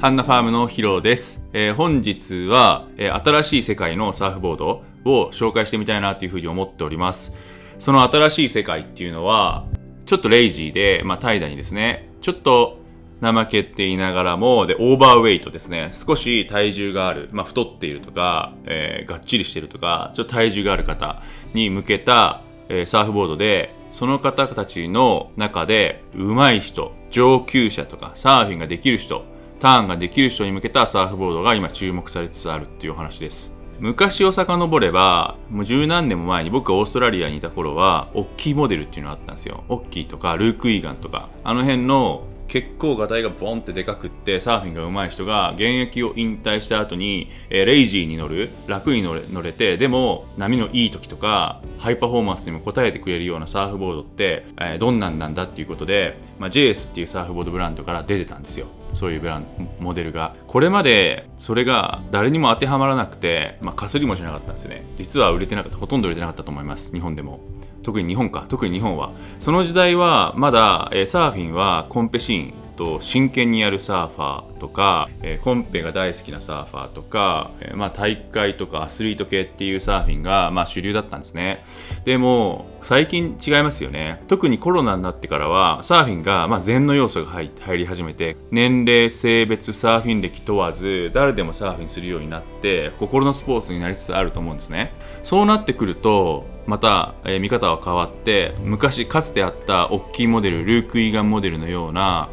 ハンナファームのヒロです。えー、本日は、えー、新しい世界のサーフボードを紹介してみたいなというふうに思っております。その新しい世界っていうのは、ちょっとレイジーで、まあ、怠惰にですね、ちょっと怠けていながらも、で、オーバーウェイトですね。少し体重がある、まあ、太っているとか、えー、がっちりしてるとか、ちょっと体重がある方に向けた、えー、サーフボードで、その方たちの中で、上手い人、上級者とか、サーフィンができる人、ターンができる人に向けたサーフボードが今注目されつつあるっていうお話です。昔を遡れば、もう十何年も前に僕がオーストラリアにいた頃は、大きいモデルっていうのがあったんですよ。オッキーとか、ルーク・イーガンとか、あの辺の結構ガタイがボンってでかくってサーフィンが上手い人が現役を引退した後に、えー、レイジーに乗る楽に乗れ乗れてでも波のいい時とかハイパフォーマンスにも応えてくれるようなサーフボードって、えー、どんなんなんだっていうことで、まあ、JS っていうサーフボードブランドから出てたんですよそういうブランモデルが。これまでそれが誰にも当てはまらなくて、まあ、かすりもしなかったんですね。実は売れてなかったほとんど売れてなかったと思います日本でも。特に日本か。特に日本は。その時代はまだ、えー、サーフィンはコンペシーンと真剣にやるサーファーとか、えー、コンペが大好きなサーファーとか、えー、まあ、大会とかアスリート系っていうサーフィンが、まあ、主流だったんですね。でも最近違いますよね。特にコロナになってからはサーフィンが、まあ、禅の要素が入り始めて年齢性別サーフィン歴問わず誰でもサーフィンするようになって心のスポーツになりつつあると思うんですね。そうなってくるとまた、えー、見方は変わって昔かつてあった大きいモデルルーク・イーガンモデルのような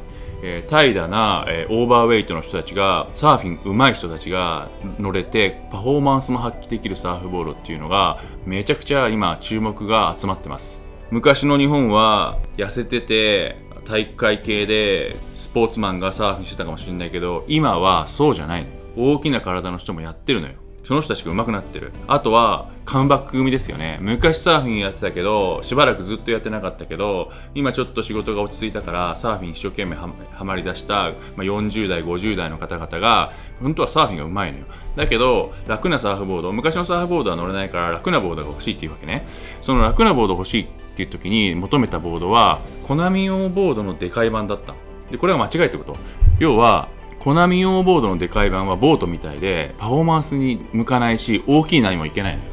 えー、怠惰な、えー、オーバーウェイトの人たちがサーフィン上手い人たちが乗れてパフォーマンスも発揮できるサーフボードっていうのがめちゃくちゃ今注目が集まってます。昔の日本は痩せてて体育会系でスポーツマンがサーフィンしてたかもしれないけど今はそうじゃない。大きな体の人もやってるのよ。その人たちが上手くなってる。あとはカムバック組ですよね。昔サーフィンやってたけどしばらくずっとやってなかったけど今ちょっと仕事が落ち着いたからサーフィン一生懸命はまりだした、まあ、40代50代の方々が本当はサーフィンが上手いのよ。だけど楽なサーフボード昔のサーフボードは乗れないから楽なボードが欲しいっていうわけね。その楽なボード欲しいっていう時に求めたボードはコナミ用ボードのでかい版だったでこれは間違いってこと。要はコナミ用ボードのでかい版はボートみたいでパフォーマンスに向かないし大きい波もいけないのよ。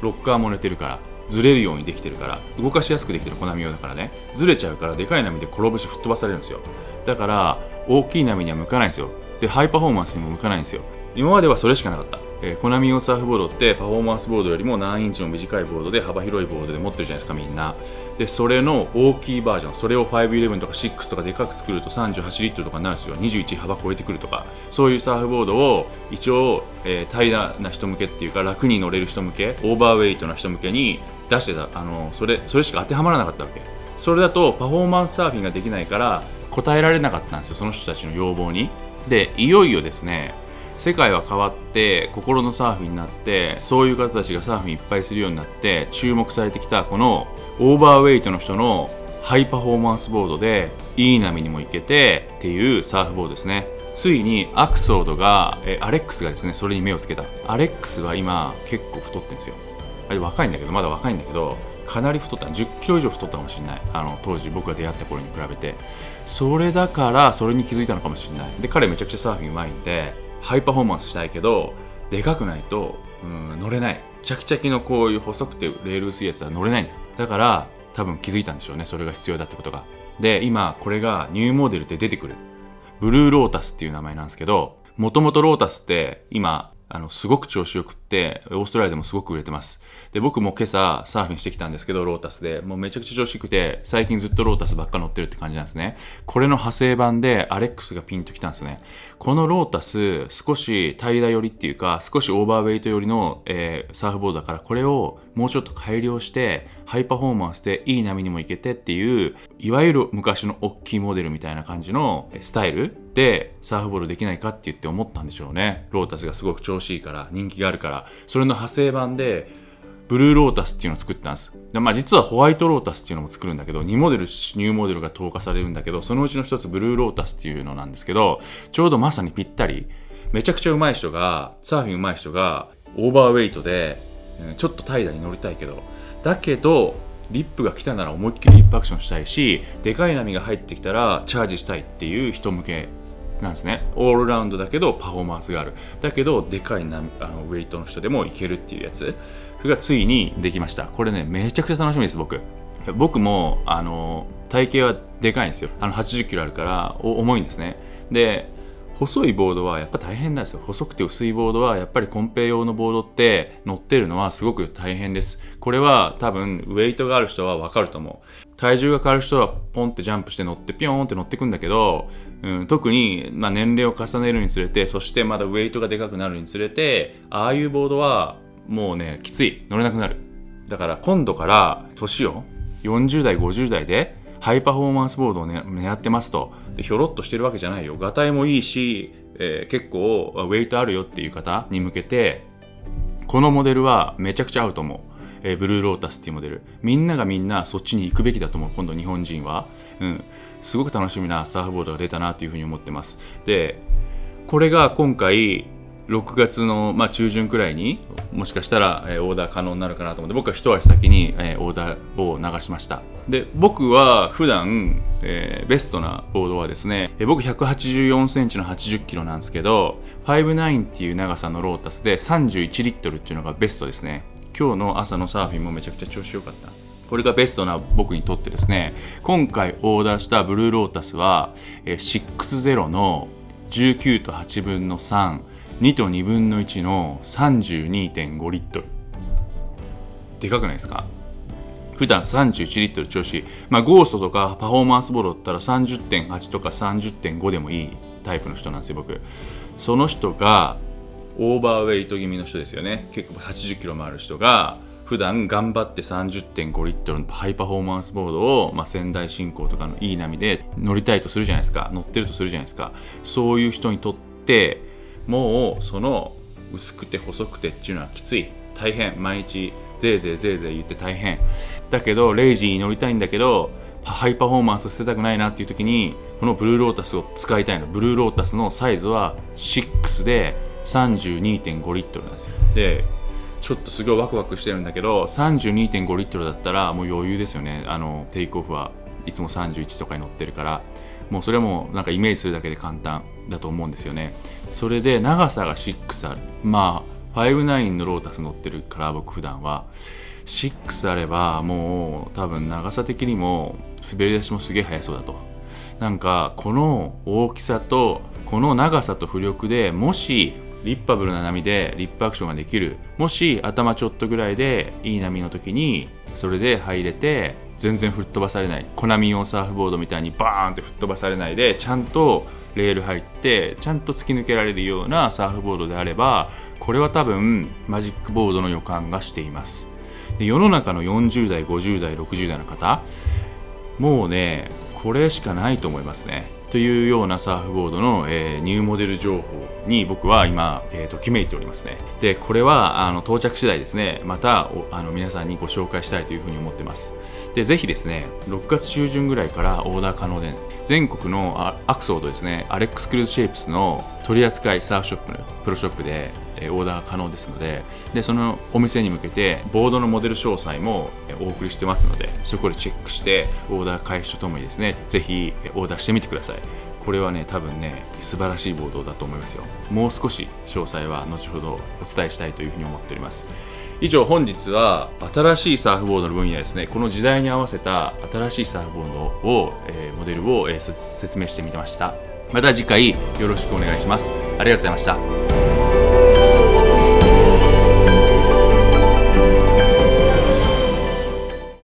ロッカーも寝てるからずれるようにできてるから動かしやすくできてるコナミ用だからね。ずれちゃうからでかい波で転ぶし吹っ飛ばされるんですよ。だから大きい波には向かないんですよ。でハイパフォーマンスにも向かないんですよ。今まではそれしかなかった。えー、コナミ用サーフボードってパフォーマンスボードよりも何インチの短いボードで幅広いボードで持ってるじゃないですかみんな。でそれの大きいバージョンそれを511とか6とかでかく作ると38リットルとかになるんですよ。21幅超えてくるとか。そういうサーフボードを一応、えー、平らな人向けっていうか楽に乗れる人向けオーバーウェイトな人向けに出してた。あのそれそれしか当てはまらなかったわけ。それだとパフォーマンスサーフィンができないから答えられなかったんですよその人たちの要望に。でいよいよですね世界は変わって心のサーフィンになってそういう方たちがサーフィンいっぱいするようになって注目されてきたこのオーバーウェイトの人のハイパフォーマンスボードでいい波にも行けてっていうサーフボードですね。ついにアクソードがえアレックスがですねそれに目をつけた。アレックスは今結構太ってるんですよ。あれ若いんだけどまだ若いんだけどかなり太った。1 0キロ以上太ったかもしれない。あの当時僕が出会った頃に比べて。それだからそれに気づいたのかもしれない。で彼めちゃくちゃサーフィンうまいんでハイパフォーマンスしたいけどでかくないとうん乗れない。チャキチャキのこういう細くてレール薄いやつは乗れないんだよ。だから多分気づいたんでしょうね。それが必要だってことが。で今これがニューモデルで出てくる。ブルーロータスっていう名前なんですけどもともとロータスって今あの、すごく調子よくって、オーストラリアでもすごく売れてます。で、僕も今朝サーフィンしてきたんですけど、ロータスで。もうめちゃくちゃ調子よくて、最近ずっとロータスばっか乗ってるって感じなんですね。これの派生版でアレックスがピンときたんですね。このロータス、少し平ら寄りっていうか、少しオーバーウェイト寄りの、えー、サーフボードだから、これをもうちょっと改良して、ハイパフォーマンスでいい波にも行けてっていう、いわゆる昔の大きいモデルみたいな感じのスタイルでサーフボールできないかって言って思ったんでしょうね。ロータスがすごく調子いいから、人気があるから、それの派生版で、ブルーロータスっていうのを作ったんです。でまあ、実はホワイトロータスっていうのも作るんだけど、2モデル、ニューモデルが投下されるんだけど、そのうちの1つブルーロータスっていうのなんですけど、ちょうどまさにぴったり、めちゃくちゃ上手い人が、サーフィン上手い人が、オーバーウェイトで、ちょっと怠惰に乗りたいけど、だけど、リップが来たなら思いっきりリップアクションしたいしでかい波が入ってきたらチャージしたいっていう人向けなんですね。オールラウンドだけどパフォーマンスがある。だけどでかいなあのウェイトの人でもいけるっていうやつ。それがついにできました。これねめちゃくちゃ楽しみです僕。僕もあの体型はでかいんですよ。あの80キロあるから重いんですね。で細いボードはやっぱ大変なんですよ。細くて薄いボードはやっぱりコンペ用のボードって乗ってるのはすごく大変です。これは多分ウェイトがある人はわかると思う。体重が変わる人はポンってジャンプして乗ってピョーンって乗ってくんだけ齢、うん、特に、まあ、年齢を重ねるにつれてそしてまだウェイトがでかくなるにつれてああいうボードはもうねきつい。乗れなくなる。だから今度から年を40代50代でハイパフォーマンスボードを、ね、狙ってますと。でひょろっとしてるわけじゃないよ。がたいもいいし、えー、結構ウェイトあるよっていう方に向けてこのモデルはめちゃくちゃ合うと思う、えー、ブルーロータスっていうモデル。みんながみんなそっちに行くべきだと思う今度日本人は、うん、すごく楽しみなサーフボードが出たなというふうに思ってます。でこれが今回6月の、まあ、中旬くらいにもしかしたら、えー、オーダー可能になるかなと思って僕は一足先に、えー、オーダーを流しました。で僕は普段、えー、ベストなボードはですね、えー、僕184センチの80キロなんですけど59っていう長さのロータスで31リットルっていうのがベストですね。今日の朝のサーフィンもめちゃくちゃ調子良かった。これがベストな僕にとってですね今回オーダーしたブルーロータスは、えー、60の19と8分の3 2と2分の1の32.5リットル。でかくないですか？普段31リットル調子まあゴーストとかパフォーマンスボールだったら30.8とか30.5でもいいタイプの人なんですよ僕。その人がオーバーウェイト気味の人ですよね。結構80キロもある人が普段頑張って30.5リットルのハイパフォーマンスボードを、まあ、仙台新興とかのいい波で乗りたいとするじゃないですか。乗ってるとするじゃないですか。そういう人にとってもうその薄くて細くてっていうのはきつい。大変。毎日ぜいぜいぜいぜい言って大変。だけどレイジーに乗りたいんだけどハイパフォーマンス捨てたくないなっていう時にこのブルーロータスを使いたいの。ブルーロータスのサイズは6で32.5リットルなんですよ。でちょっとすごいワクワクしてるんだけど32.5リットルだったらもう余裕ですよね。あのテイクオフは。いつも31とかに乗ってるからもうそれはもうなんかイメージするだけで簡単だと思うんですよね。それで長さが6ある。まあ59のロータス乗ってるから僕普段は。6あればもう多分長さ的にも滑り出しもすげえ速そうだと。なんかこの大きさとこの長さと浮力でもしリッパブルな波でリップアクションができる。もし頭ちょっとぐらいでいい波の時にそれで入れて全然吹っ飛ばされない。コナミ用サーフボードみたいにバーンって吹っ飛ばされないでちゃんとレール入ってちゃんと突き抜けられるようなサーフボードであればこれは多分マジックボードの予感がしています。で世の中の40代50代60代の方もうねこれしかないと思いますね。というようなサーフボードの、えー、ニューモデル情報に僕は今、えー、ときめいておりますね。でこれはあの到着次第ですね。またあの皆さんにご紹介したいというふうに思ってます。でぜひですね6月中旬ぐらいからオーダー可能で全国のアクソードですねアレックスクルーズシェイプスの取扱いサーフショップのプロショップでオーダー可能ですのででそのお店に向けてボードのモデル詳細もお送りしてますのでそこでチェックしてオーダー開始とともにですねぜひオーダーしてみてください。これはね多分ね素晴らしいボードだと思いますよ。もう少し詳細は後ほどお伝えしたいというふうに思っております。以上本日は新しいサーフボードの分野ですね。この時代に合わせた新しいサーフボードを、えー、モデルを、えー、説明してみてました。また次回よろしくお願いします。ありがとうございました。